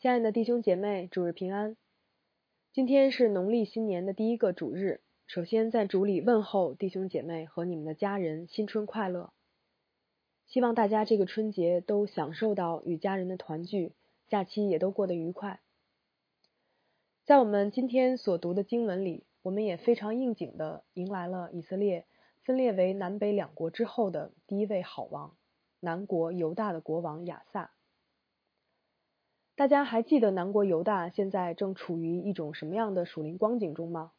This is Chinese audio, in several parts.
亲爱的弟兄姐妹，主日平安。今天是农历新年的第一个主日，首先在主里问候弟兄姐妹和你们的家人新春快乐。希望大家这个春节都享受到与家人的团聚，假期也都过得愉快。在我们今天所读的经文里，我们也非常应景的迎来了以色列分裂为南北两国之后的第一位好王——南国犹大的国王亚萨。大家还记得南国犹大现在正处于一种什么样的属灵光景中吗？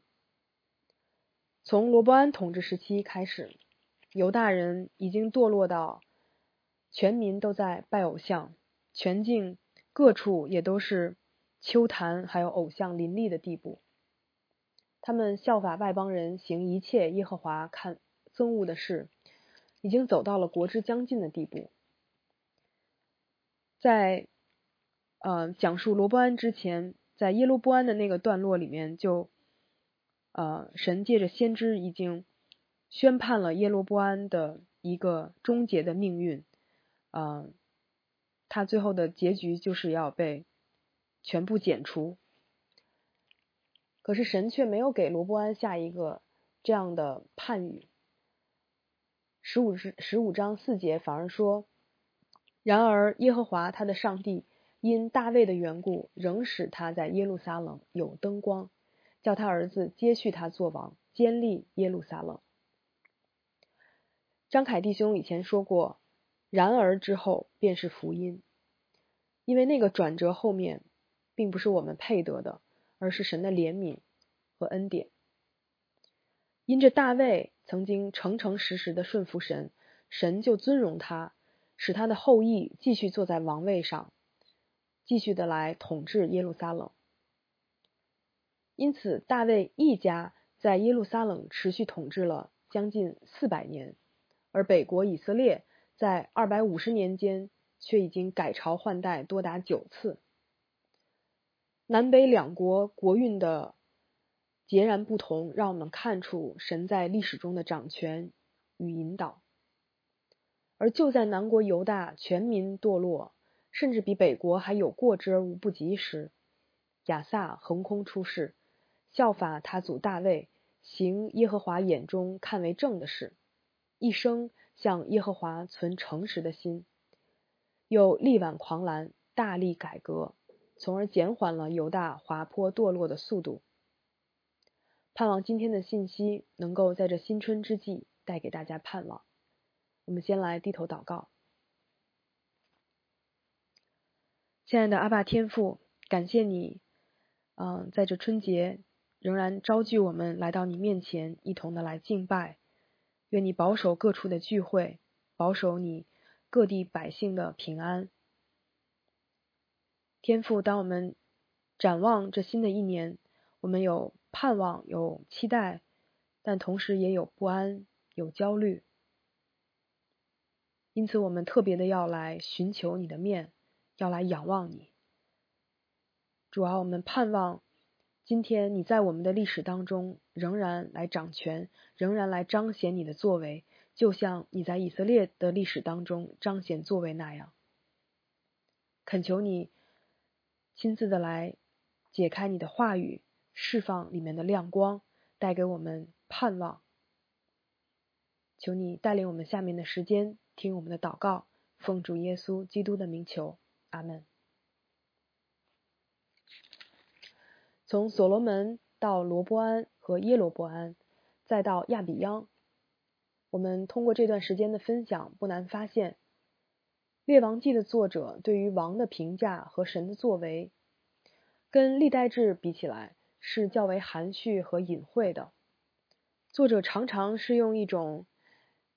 从罗伯安统治时期开始，犹大人已经堕落到全民都在拜偶像，全境各处也都是秋坛还有偶像林立的地步。他们效法外邦人，行一切耶和华看憎恶的事，已经走到了国之将近的地步。在呃，讲述罗伯安之前，在耶罗波安的那个段落里面，就呃，神借着先知已经宣判了耶罗波安的一个终结的命运，呃，他最后的结局就是要被全部剪除。可是神却没有给罗伯安下一个这样的判语，十五十十五章四节反而说，然而耶和华他的上帝。因大卫的缘故，仍使他在耶路撒冷有灯光，叫他儿子接续他做王，坚立耶路撒冷。张凯弟兄以前说过，然而之后便是福音，因为那个转折后面，并不是我们配得的，而是神的怜悯和恩典。因着大卫曾经诚诚实实的顺服神，神就尊荣他，使他的后裔继续坐在王位上。继续的来统治耶路撒冷，因此大卫一家在耶路撒冷持续统治了将近四百年，而北国以色列在二百五十年间却已经改朝换代多达九次。南北两国国运的截然不同，让我们看出神在历史中的掌权与引导。而就在南国犹大全民堕落。甚至比北国还有过之而无不及时，亚萨横空出世，效法他祖大卫，行耶和华眼中看为正的事，一生向耶和华存诚实的心，又力挽狂澜，大力改革，从而减缓了犹大滑坡堕落的速度。盼望今天的信息能够在这新春之际带给大家盼望。我们先来低头祷告。亲爱的阿爸天父，感谢你，嗯，在这春节仍然召聚我们来到你面前，一同的来敬拜。愿你保守各处的聚会，保守你各地百姓的平安。天父，当我们展望这新的一年，我们有盼望，有期待，但同时也有不安，有焦虑。因此，我们特别的要来寻求你的面。要来仰望你，主啊，我们盼望今天你在我们的历史当中仍然来掌权，仍然来彰显你的作为，就像你在以色列的历史当中彰显作为那样。恳求你亲自的来解开你的话语，释放里面的亮光，带给我们盼望。求你带领我们下面的时间听我们的祷告，奉主耶稣基督的名求。阿门。从所罗门到罗波安和耶罗波安，再到亚比央，我们通过这段时间的分享，不难发现，《列王记》的作者对于王的评价和神的作为，跟历代志比起来是较为含蓄和隐晦的。作者常常是用一种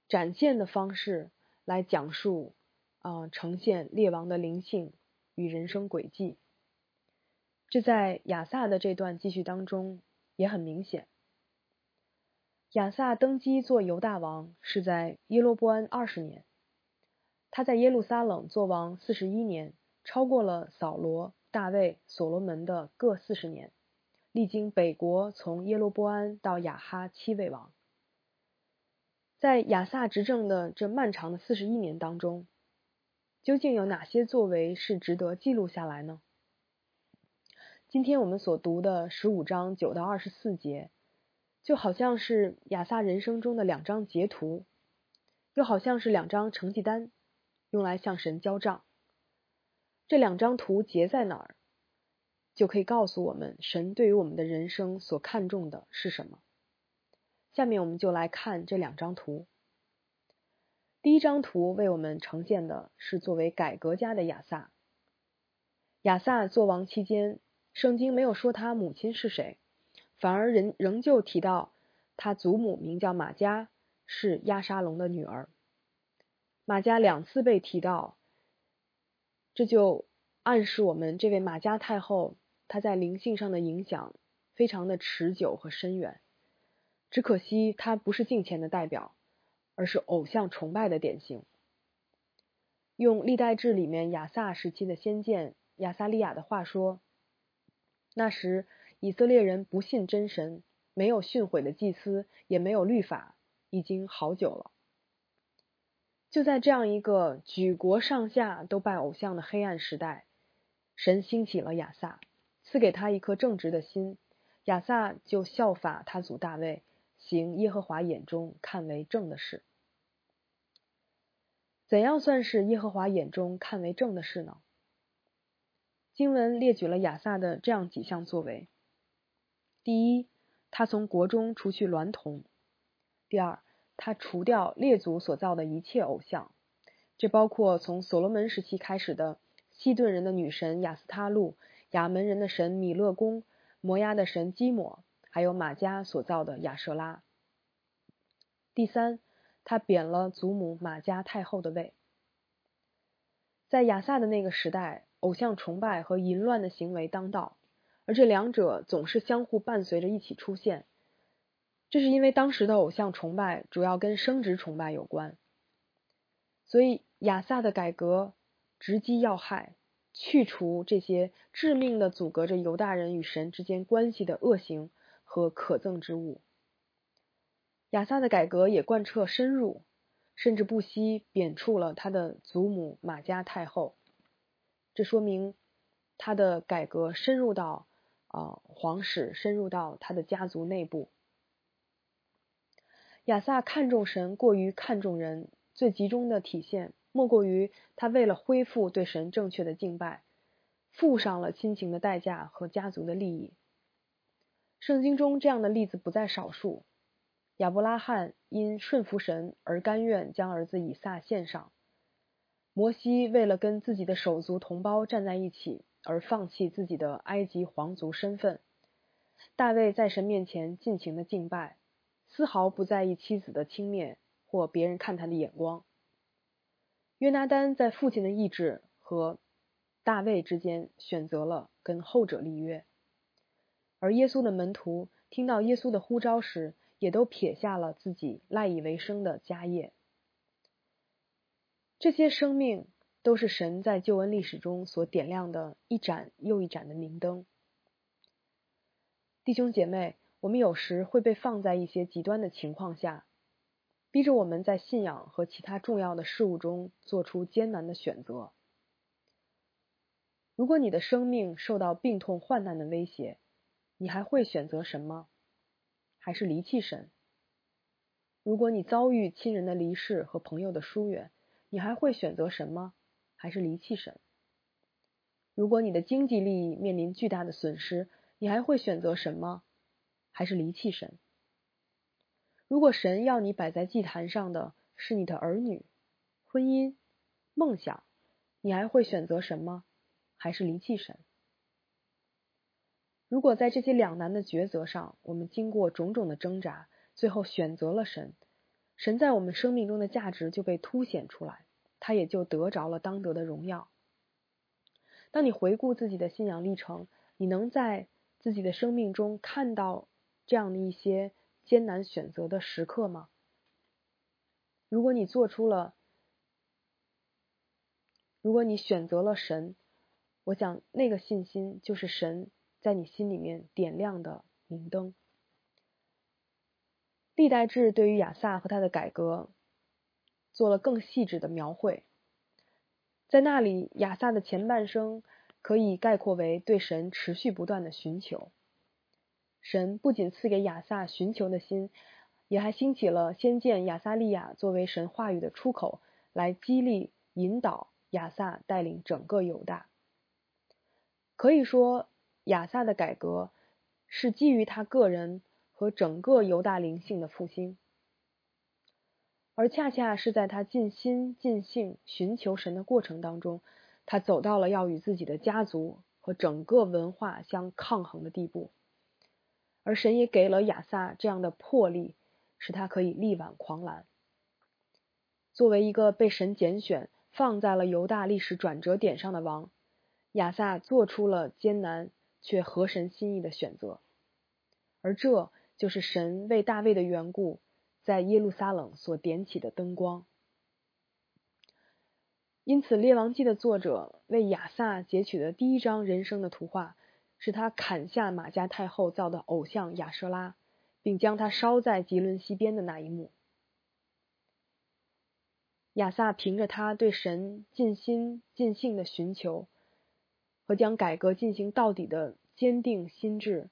展现的方式来讲述。啊，呈现列王的灵性与人生轨迹，这在亚萨的这段记叙当中也很明显。亚萨登基做犹大王是在耶罗波安二十年，他在耶路撒冷做王四十一年，超过了扫罗、大卫、所罗门的各四十年，历经北国从耶罗波安到亚哈七位王。在亚萨执政的这漫长的四十一年当中。究竟有哪些作为是值得记录下来呢？今天我们所读的十五章九到二十四节，就好像是亚萨人生中的两张截图，又好像是两张成绩单，用来向神交账。这两张图结在哪儿，就可以告诉我们神对于我们的人生所看重的是什么。下面我们就来看这两张图。第一张图为我们呈现的是作为改革家的亚萨。亚萨做王期间，圣经没有说他母亲是谁，反而仍仍旧提到他祖母名叫玛加，是亚沙龙的女儿。玛加两次被提到。这就暗示我们，这位马加太后她在灵性上的影响非常的持久和深远。只可惜她不是敬虔的代表，而是偶像崇拜的典型。用历代志里面亚萨时期的先见亚萨利亚的话说，那时以色列人不信真神，没有训诲的祭司，也没有律法，已经好久了。就在这样一个举国上下都拜偶像的黑暗时代，神兴起了亚萨，赐给他一颗正直的心。亚萨就效法他祖大卫，行耶和华眼中看为正的事。怎样算是耶和华眼中看为正的事呢？经文列举了亚萨的这样几项作为：第一，他从国中除去娈童；第二，他除掉列祖所造的一切偶像，这包括从所罗门时期开始的西顿人的女神雅斯他路、亚门人的神米勒公、摩押的神基摩，还有马加所造的亚舍拉。第三，他贬了祖母马加太后的位。在亚萨的那个时代，偶像崇拜和淫乱的行为当道，而这两者总是相互伴随着一起出现。这是因为当时的偶像崇拜主要跟生殖崇拜有关，所以亚萨的改革直击要害，去除这些致命的阻隔着犹大人与神之间关系的恶行和可憎之物。亚萨的改革也贯彻深入，甚至不惜贬黜了他的祖母玛加太后。这说明他的改革深入到啊皇室，深入到他的家族内部。亚萨看重神过于看重人，最集中的体现莫过于他为了恢复对神正确的敬拜，付上了亲情的代价和家族的利益。圣经中这样的例子不在少数。亚伯拉罕因顺服神而甘愿将儿子以撒献上；摩西为了跟自己的手足同胞站在一起而放弃自己的埃及皇族身份；大卫在神面前尽情的敬拜。丝毫不在意妻子的轻蔑或别人看他的眼光。约拿丹在父亲的意志和大卫之间选择了跟后者立约，而耶稣的门徒听到耶稣的呼召时，也都撇下了自己赖以为生的家业。这些生命都是神在救恩历史中所点亮的一盏又一盏的明灯。弟兄姐妹。我们有时会被放在一些极端的情况下，逼着我们在信仰和其他重要的事物中做出艰难的选择。如果你的生命受到病痛患难的威胁，你还会选择什么？还是离弃神？如果你遭遇亲人的离世和朋友的疏远，你还会选择什么？还是离弃神？如果你的经济利益面临巨大的损失，你还会选择什么？还是离弃神？如果神要你摆在祭坛上的是你的儿女、婚姻、梦想，你还会选择什么？还是离弃神？如果在这些两难的抉择上，我们经过种种的挣扎，最后选择了神，神在我们生命中的价值就被凸显出来，他也就得着了当得的荣耀。当你回顾自己的信仰历程，你能在自己的生命中看到？这样的一些艰难选择的时刻吗？如果你做出了，如果你选择了神，我想那个信心就是神在你心里面点亮的明灯。历代志对于亚萨和他的改革做了更细致的描绘，在那里亚萨的前半生可以概括为对神持续不断的寻求。神不仅赐给亚萨寻求的心，也还兴起了先见亚撒利亚作为神话语的出口，来激励引导亚萨带领整个犹大。可以说，亚萨的改革是基于他个人和整个犹大灵性的复兴，而恰恰是在他尽心尽性寻求神的过程当中，他走到了要与自己的家族和整个文化相抗衡的地步，而神也给了亚萨这样的魄力，使他可以力挽狂澜。作为一个被神拣选放在了犹大历史转折点上的王。亚萨做出了艰难却合神心意的选择，而这就是神为大卫的缘故，在耶路撒冷所点起的灯光。因此，《列王记》的作者为亚萨截取的第一张人生的图画，是他砍下马加太后造的偶像亚舍拉，并将它烧在吉伦西边的那一幕。亚萨凭着他对神尽心尽性的寻求。和将改革进行到底的坚定心智，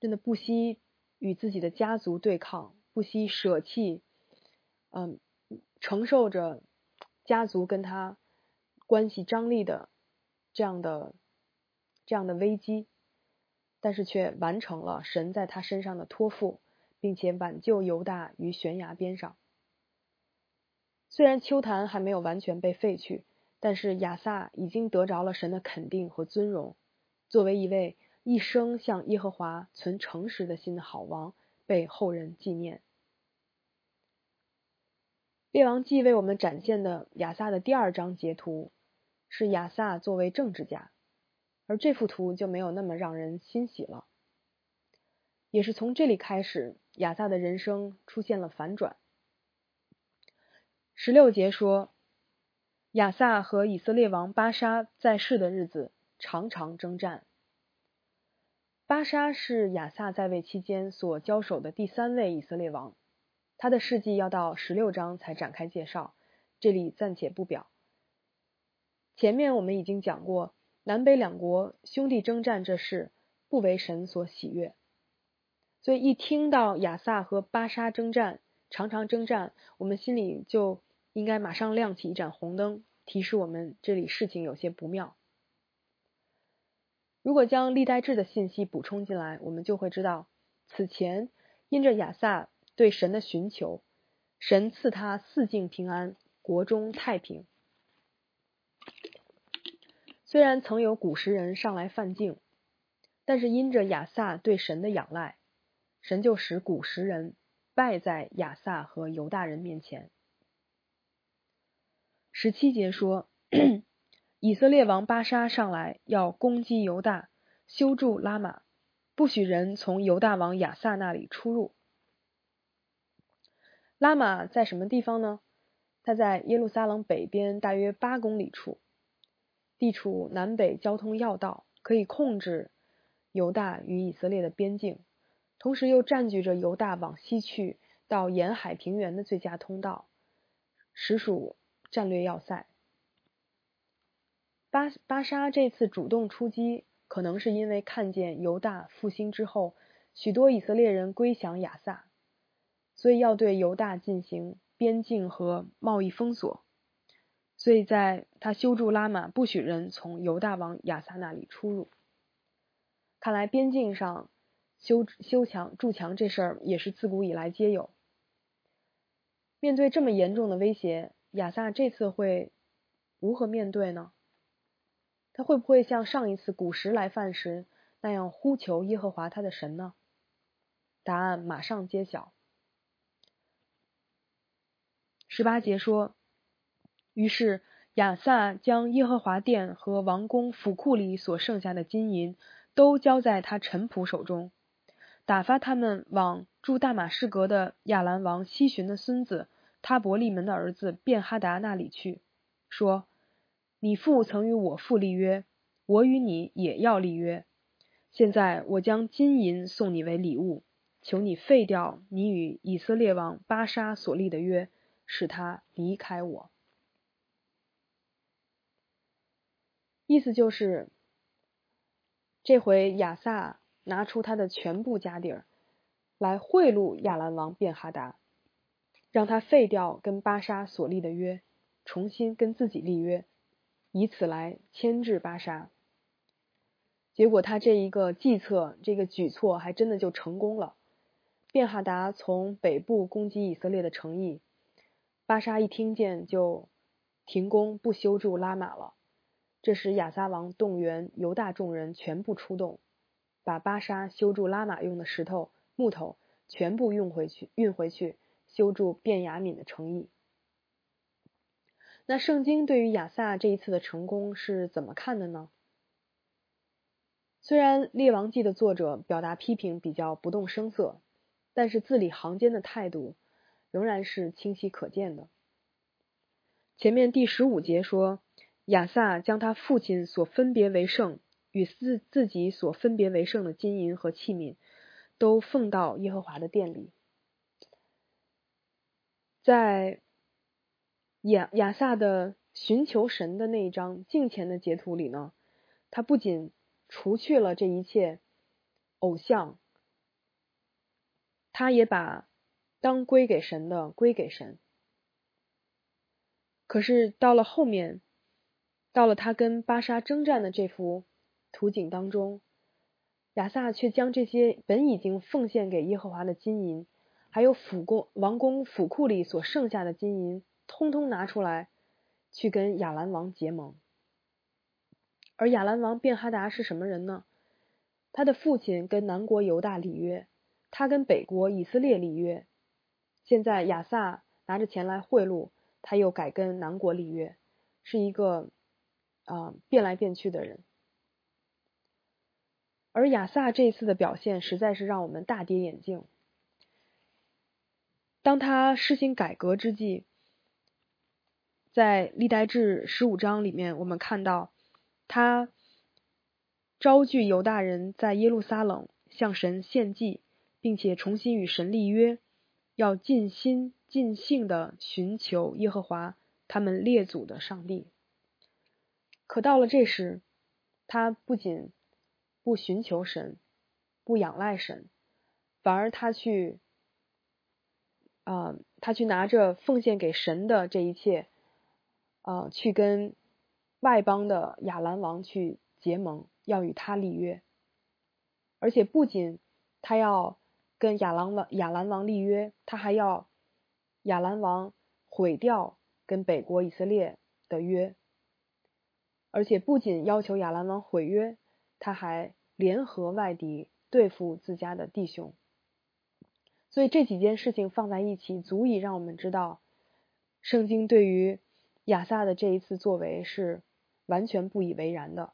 真的不惜与自己的家族对抗，不惜舍弃，嗯，承受着家族跟他关系张力的这样的这样的危机，但是却完成了神在他身上的托付，并且挽救犹大于悬崖边上。虽然秋坛还没有完全被废去。但是亚萨已经得着了神的肯定和尊荣，作为一位一生向耶和华存诚实的心的好王，被后人纪念。列王记为我们展现的亚萨的第二张截图，是亚萨作为政治家，而这幅图就没有那么让人欣喜了。也是从这里开始，亚萨的人生出现了反转。十六节说。亚萨和以色列王巴沙在世的日子，常常征战。巴沙是亚萨在位期间所交手的第三位以色列王，他的事迹要到十六章才展开介绍，这里暂且不表。前面我们已经讲过，南北两国兄弟征战这事不为神所喜悦，所以一听到亚萨和巴沙征战，常常征战，我们心里就。应该马上亮起一盏红灯，提示我们这里事情有些不妙。如果将历代志的信息补充进来，我们就会知道，此前因着亚萨对神的寻求，神赐他四境平安，国中太平。虽然曾有古时人上来犯境，但是因着亚萨对神的仰赖，神就使古时人败在亚萨和犹大人面前。十七节说，以色列王巴沙上来要攻击犹大，修筑拉玛，不许人从犹大王亚萨那里出入。拉玛在什么地方呢？它在耶路撒冷北边大约八公里处，地处南北交通要道，可以控制犹大与以色列的边境，同时又占据着犹大往西去到沿海平原的最佳通道，实属。战略要塞。巴巴沙这次主动出击，可能是因为看见犹大复兴之后，许多以色列人归降亚萨，所以要对犹大进行边境和贸易封锁。所以在他修筑拉玛，不许人从犹大往亚萨那里出入。看来边境上修修墙筑墙这事儿也是自古以来皆有。面对这么严重的威胁。亚萨这次会如何面对呢？他会不会像上一次古时来犯时那样呼求耶和华他的神呢？答案马上揭晓。十八节说：“于是亚萨将耶和华殿和王宫府库里所剩下的金银都交在他臣仆手中，打发他们往住大马士革的亚兰王西巡的孙子。”他伯利门的儿子便哈达那里去，说：“你父曾与我父立约，我与你也要立约。现在我将金银送你为礼物，求你废掉你与以色列王巴沙所立的约，使他离开我。”意思就是这回亚萨拿出他的全部家底儿来贿赂亚兰王便哈达，让他废掉跟巴沙所立的约，重新跟自己立约，以此来牵制巴沙。结果他这一个计策，这个举措还真的就成功了。便哈达从北部攻击以色列的诚意，巴沙一听见就停工不修筑拉玛了。这时亚撒王动员犹大众人全部出动，把巴沙修筑拉玛用的石头、木头全部运回去，运回去修筑便雅悯的诚意。那圣经对于亚撒这一次的成功是怎么看的呢？虽然《列王记》的作者表达批评比较不动声色。但是字里行间的态度仍然是清晰可见的。前面第十五节说，亚萨将他父亲所分别为圣与自自己所分别为圣的金银和器皿，都奉到耶和华的殿里。在亚亚萨的寻求神的那一张镜前的截图里呢，他不仅除去了这一切偶像。他也把当归给神的归给神，可是到了后面，到了他跟巴沙征战的这幅图景当中，亚萨却将这些本已经奉献给耶和华的金银，还有府宫王宫府库里所剩下的金银，通通拿出来去跟亚兰王结盟。而亚兰王便哈达是什么人呢？他的父亲跟南国犹大立约。他跟北国以色列立约，现在亚萨拿着钱来贿赂，他又改跟南国立约，是一个啊变来变去的人。而亚萨这次的表现实在是让我们大跌眼镜。当他施行改革之际，在历代志十五章里面，我们看到他招聚犹大人在耶路撒冷向神献祭。并且重新与神立约，要尽心尽性的寻求耶和华他们列祖的上帝。可到了这时，他不仅不寻求神，不仰赖神，反而他去啊，他去拿着奉献给神的这一切啊，去跟外邦的亚兰王去结盟，要与他立约，而且不仅他要。跟亚兰王亚兰王立约，他还要亚兰王毁掉跟北国以色列的约，而且不仅要求亚兰王毁约，他还联合外敌对付自家的弟兄。所以这几件事情放在一起，足以让我们知道，圣经对于亚萨的这一次作为是完全不以为然的，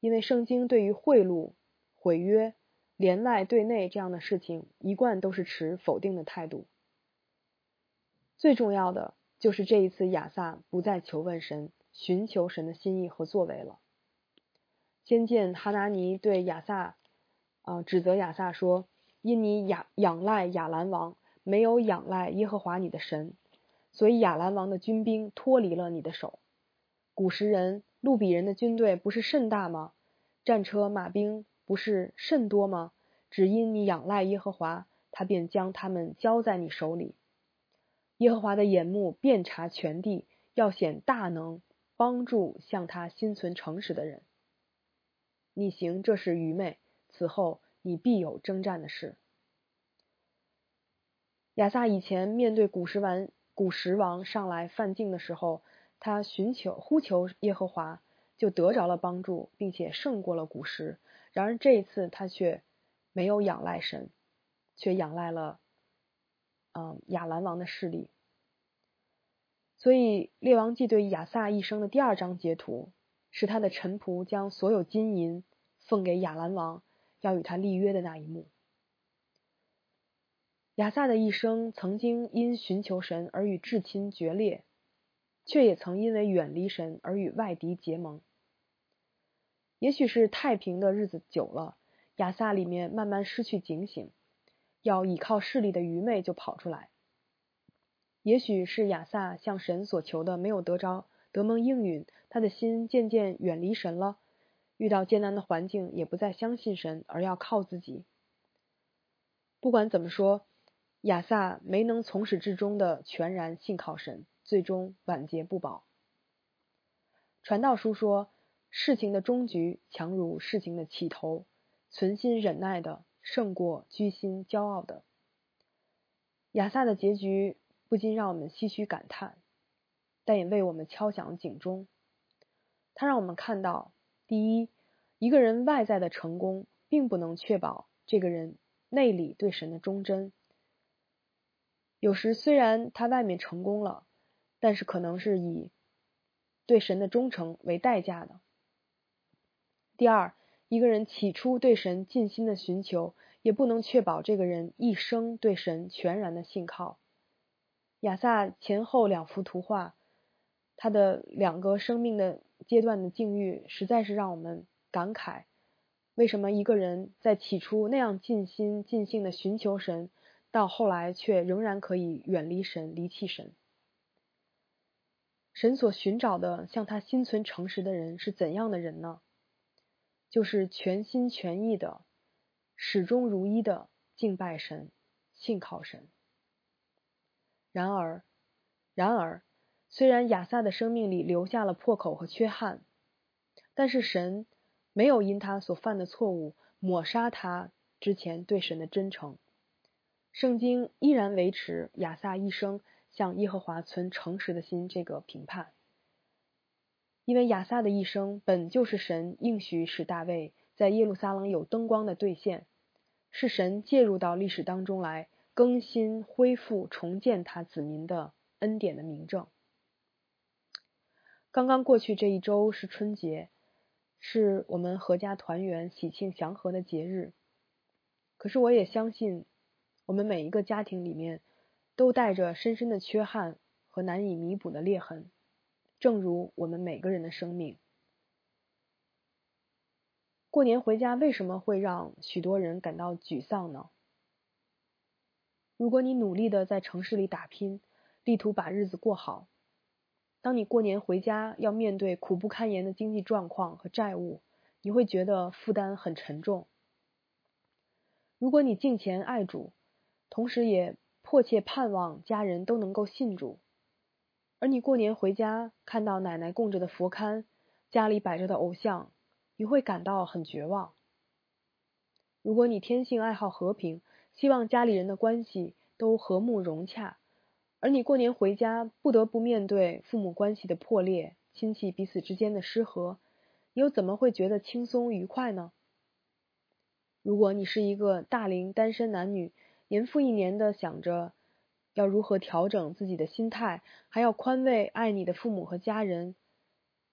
因为圣经对于贿赂、毁约。连外对内这样的事情，一贯都是持否定的态度。最重要的就是这一次，亚萨不再求问神，寻求神的心意和作为了。先见哈拿尼对亚萨，啊，指责亚萨说：“因你仰仰赖亚兰王，没有仰赖耶和华你的神，所以亚兰王的军兵脱离了你的手。古时人、路比人的军队不是甚大吗？战车、马兵。”不是甚多吗？只因你仰赖耶和华，他便将他们交在你手里。耶和华的眼目遍察全地，要显大能，帮助向他心存诚实的人。你行这是愚昧，此后你必有征战的事。亚萨以前面对古时王古时王上来犯境的时候，他寻求呼求耶和华，就得着了帮助，并且胜过了古时。然而这一次他却没有仰赖神，却仰赖了嗯亚兰王的势力。所以列王记对亚萨一生的第二章截图是他的臣仆将所有金银奉给亚兰王，要与他立约的那一幕。亚萨的一生曾经因寻求神而与至亲决裂，却也曾因为远离神而与外敌结盟。也许是太平的日子久了，亚萨里面慢慢失去警醒，要倚靠势力的愚昧就跑出来。也许是亚萨向神所求的没有得着，得蒙应允，他的心渐渐远离神了，遇到艰难的环境也不再相信神，而要靠自己。不管怎么说，亚萨没能从始至终的全然信靠神，最终晚节不保。传道书说：“事情的终局强如事情的起头，存心忍耐的胜过居心骄傲的。”亚萨的结局不禁让我们唏嘘感叹，但也为我们敲响警钟。他让我们看到：第一，一个人外在的成功，并不能确保这个人。内里对神的忠贞，有时虽然他外面成功了，但是可能是以对神的忠诚为代价的。第二，一个人起初对神尽心的寻求，也不能确保这个人一生对神全然的信靠。亚萨前后两幅图画，他的两个生命的阶段的境遇，实在是让我们感慨。为什么一个人在起初那样尽心尽性的寻求神，到后来却仍然可以远离神、离弃神？神所寻找的向他心存诚实的人是怎样的人呢？就是全心全意的、始终如一的敬拜神、信靠神。然而，然而，虽然亚萨的生命里留下了破口和缺憾，但是神。没有因他所犯的错误抹杀他之前对神的真诚，圣经依然维持亚萨一生向耶和华存诚实的心这个评判，因为亚萨的一生本就是神应许使大卫在耶路撒冷有灯光的兑现，是神介入到历史当中来更新、恢复、重建他子民的恩典的明证。刚刚过去这一周是春节。是我们阖家团圆、喜庆祥和的节日。可是，我也相信，我们每一个家庭里面都带着深深的缺憾和难以弥补的裂痕，正如我们每个人的生命。过年回家为什么会让许多人感到沮丧呢？如果你努力的在城市里打拼，力图把日子过好。当你过年回家，要面对苦不堪言的经济状况和债务，你会觉得负担很沉重。如果你敬虔爱主，同时也迫切盼望家人都能够信主，而你过年回家看到奶奶供着的佛龛，家里摆着的偶像，你会感到很绝望。如果你天性爱好和平，希望家里人的关系都和睦融洽。而你过年回家，不得不面对父母关系的破裂、亲戚彼此之间的失和，你又怎么会觉得轻松愉快呢？如果你是一个大龄单身男女，年复一年的想着要如何调整自己的心态，还要宽慰爱你的父母和家人，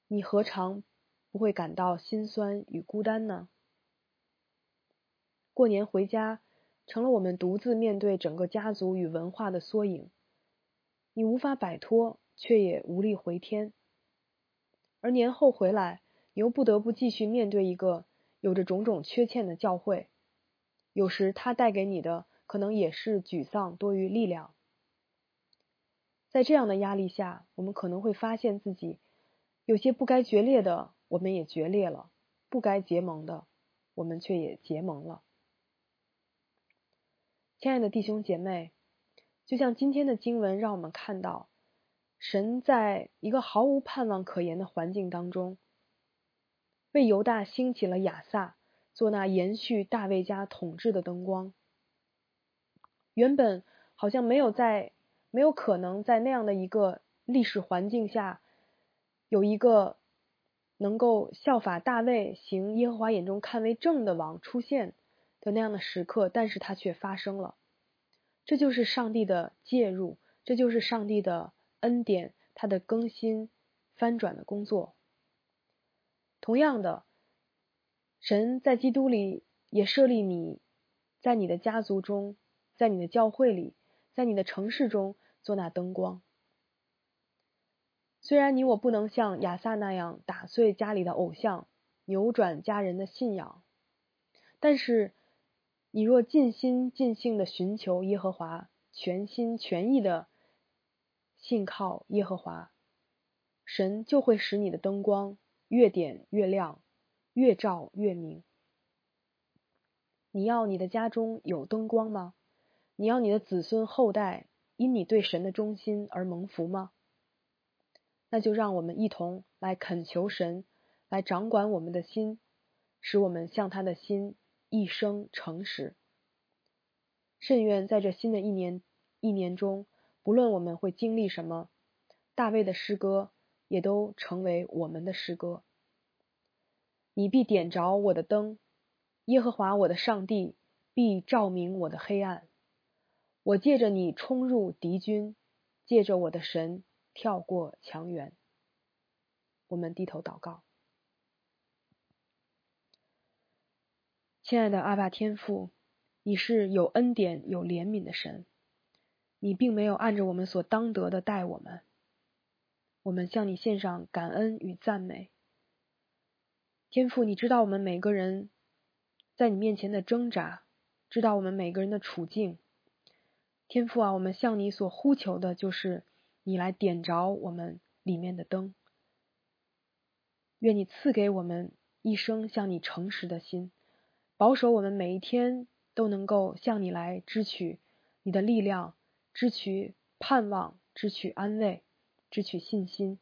你何尝不会感到心酸与孤单呢？过年回家，成了我们独自面对整个家族与文化的缩影。你无法摆脱，却也无力回天。而年后回来，你又不得不继续面对一个有着种种缺陷的教会。有时，它带给你的可能也是沮丧多于力量。在这样的压力下，我们可能会发现自己有些不该决裂的，我们也决裂了；不该结盟的，我们却也结盟了。亲爱的弟兄姐妹。就像今天的经文让我们看到，神在一个毫无盼望可言的环境当中，为犹大兴起了亚萨，做那延续大卫家统治的灯光。原本好像没有在，没有可能在那样的一个历史环境下，有一个能够效法大卫行耶和华眼中看为正的王出现的那样的时刻，但是它却发生了。这就是上帝的介入，这就是上帝的恩典，他的更新、翻转的工作。同样的，神在基督里也设立你，在你的家族中，在你的教会里，在你的城市中做那灯光。虽然你我不能像亚萨那样打碎家里的偶像，扭转家人的信仰，但是。你若尽心尽性的寻求耶和华，全心全意的信靠耶和华，神就会使你的灯光越点越亮，越照越明。你要你的家中有灯光吗？你要你的子孙后代因你对神的忠心而蒙福吗？那就让我们一同来恳求神，来掌管我们的心，使我们像他的心一生诚实。甚愿在这新的一年一年中，不论我们会经历什么，大卫的诗歌也都成为我们的诗歌。你必点着我的灯，耶和华我的上帝必照明我的黑暗。我借着你冲入敌军，借着我的神。跳过墙垣，我们低头祷告。亲爱的阿爸天父，你是有恩典、有怜悯的神，你并没有按着我们所当得的待我们。我们向你献上感恩与赞美。天父，你知道我们每个人在你面前的挣扎，知道我们每个人的处境。天父啊，我们向你所呼求的就是。你来点着我们里面的灯，愿你赐给我们一生向你诚实的心，保守我们每一天都能够向你来支取你的力量，支取盼望，支取安慰，支取信心。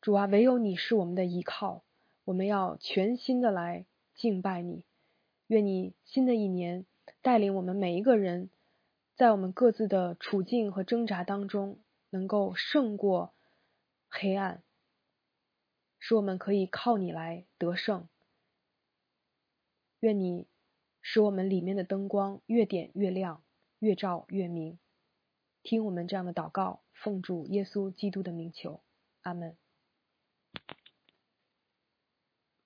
主啊，唯有你是我们的依靠，我们要全心的来敬拜你。愿你新的一年带领我们每一个人。在我们各自的处境和挣扎当中，能够胜过黑暗，使我们可以靠你来得胜。愿你使我们里面的灯光越点越亮，越照越明。听我们这样的祷告，奉主耶稣基督的名求，阿门。